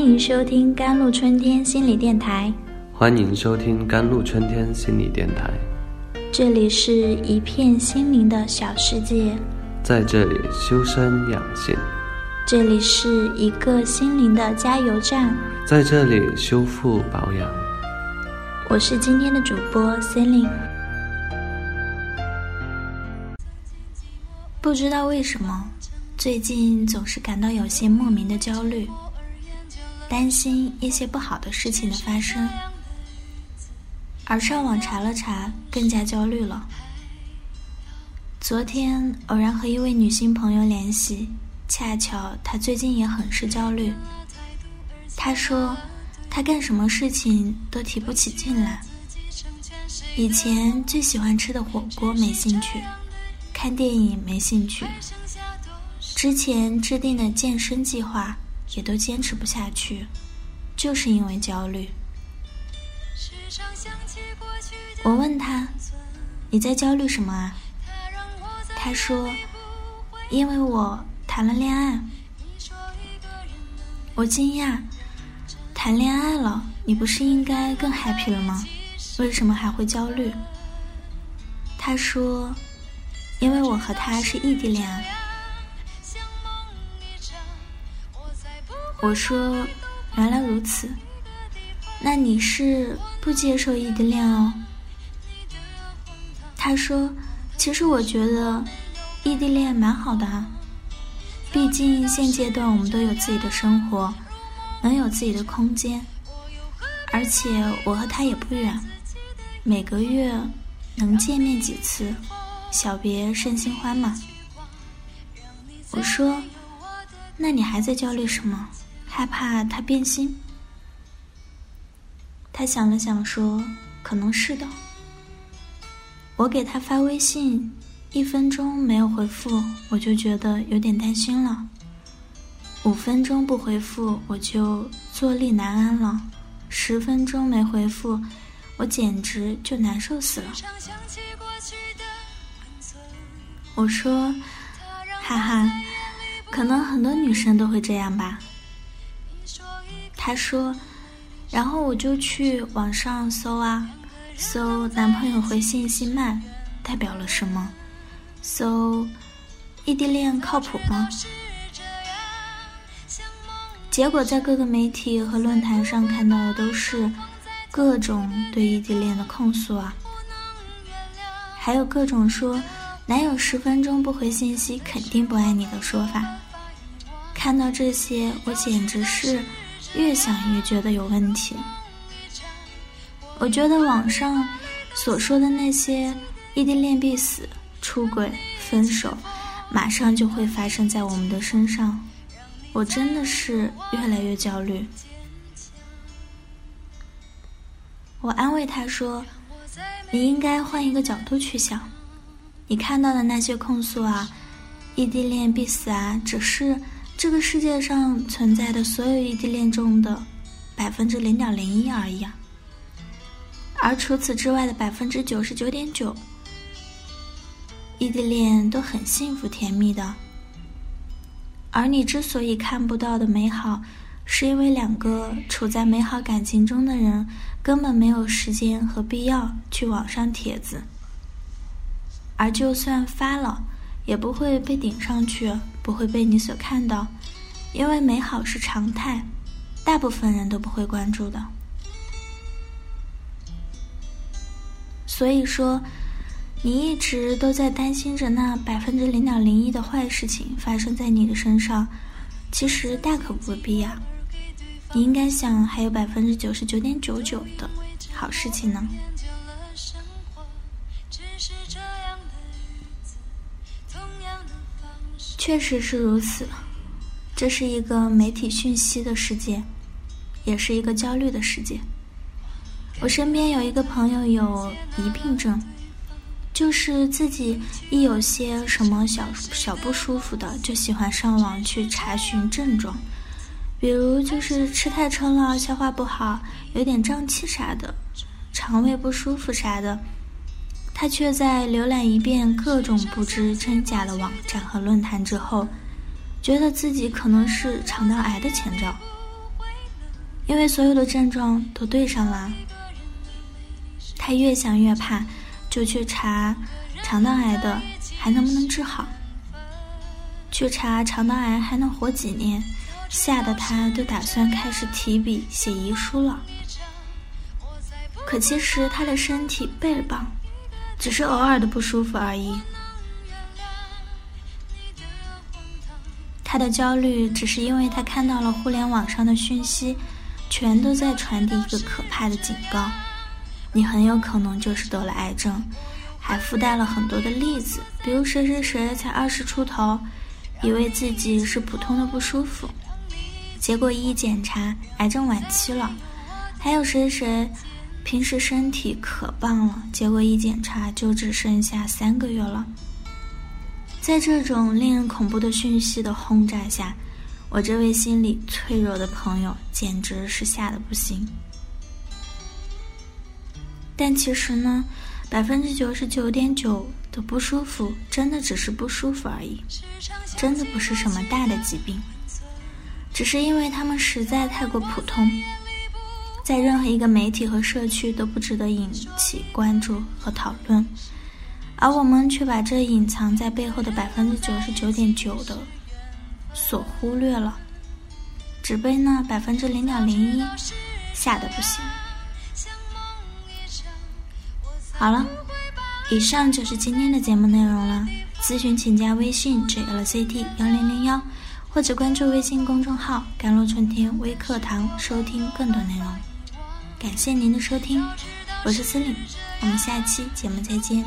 欢迎收听甘露春天心理电台。欢迎收听甘露春天心理电台。这里是一片心灵的小世界，在这里修身养性。这里是一个心灵的加油站，在这里修复保养。我是今天的主播 Celine。不知道为什么，最近总是感到有些莫名的焦虑。担心一些不好的事情的发生，而上网查了查，更加焦虑了。昨天偶然和一位女性朋友联系，恰巧她最近也很是焦虑。她说，她干什么事情都提不起劲来。以前最喜欢吃的火锅没兴趣，看电影没兴趣，之前制定的健身计划。也都坚持不下去，就是因为焦虑。我问他：“你在焦虑什么啊？”他说：“因为我谈了恋爱。”我惊讶：“谈恋爱了，你不是应该更 happy 了吗？为什么还会焦虑？”他说：“因为我和他是异地恋。”我说：“原来如此，那你是不接受异地恋哦？”他说：“其实我觉得异地恋蛮好的啊，毕竟现阶段我们都有自己的生活，能有自己的空间，而且我和他也不远，每个月能见面几次，小别胜新欢嘛。”我说：“那你还在焦虑什么？”害怕他变心，他想了想说：“可能是的。”我给他发微信，一分钟没有回复，我就觉得有点担心了；五分钟不回复，我就坐立难安了；十分钟没回复，我简直就难受死了。我说：“哈哈，可能很多女生都会这样吧。”他说，然后我就去网上搜啊，搜男朋友回信息慢代表了什么，搜异地恋靠谱吗？结果在各个媒体和论坛上看到的都是各种对异地恋的控诉啊，还有各种说男友十分钟不回信息肯定不爱你的说法。看到这些，我简直是。越想越觉得有问题。我觉得网上所说的那些异地恋必死、出轨、分手，马上就会发生在我们的身上。我真的是越来越焦虑。我安慰他说：“你应该换一个角度去想，你看到的那些控诉啊，异地恋必死啊，只是……”这个世界上存在的所有异地恋中的百分之零点零一而已啊，而除此之外的百分之九十九点九，异地恋都很幸福甜蜜的。而你之所以看不到的美好，是因为两个处在美好感情中的人根本没有时间和必要去网上帖子，而就算发了。也不会被顶上去，不会被你所看到，因为美好是常态，大部分人都不会关注的。所以说，你一直都在担心着那百分之零点零一的坏事情发生在你的身上，其实大可不必呀。你应该想，还有百分之九十九点九九的好事情呢。确实是如此，这是一个媒体讯息的世界，也是一个焦虑的世界。我身边有一个朋友有疑病症，就是自己一有些什么小小不舒服的，就喜欢上网去查询症状，比如就是吃太撑了、消化不好、有点胀气啥的、肠胃不舒服啥的。他却在浏览一遍各种不知真假的网站和论坛之后，觉得自己可能是肠道癌的前兆。因为所有的症状都对上了。他越想越怕，就去查肠道癌的还能不能治好，去查肠道癌还能活几年，吓得他都打算开始提笔写遗书了。可其实他的身体倍儿棒，只是偶尔的不舒服而已。他的焦虑只是因为他看到了互联网上的讯息，全都在传递一个可怕的警告：你很有可能就是得了癌症，还附带了很多的例子，比如谁谁谁才二十出头，以为自己是普通的不舒服，结果一检查癌症晚期了；还有谁谁。平时身体可棒了，结果一检查就只剩下三个月了。在这种令人恐怖的讯息的轰炸下，我这位心理脆弱的朋友简直是吓得不行。但其实呢，百分之九十九点九的不舒服真的只是不舒服而已，真的不是什么大的疾病，只是因为他们实在太过普通。在任何一个媒体和社区都不值得引起关注和讨论，而我们却把这隐藏在背后的百分之九十九点九的所忽略了，只被那百分之零点零一吓得不行。好了，以上就是今天的节目内容了。咨询请加微信 jlct 幺零零幺，或者关注微信公众号“甘露春天微课堂”收听更多内容。感谢您的收听，我是司令，我们下期节目再见。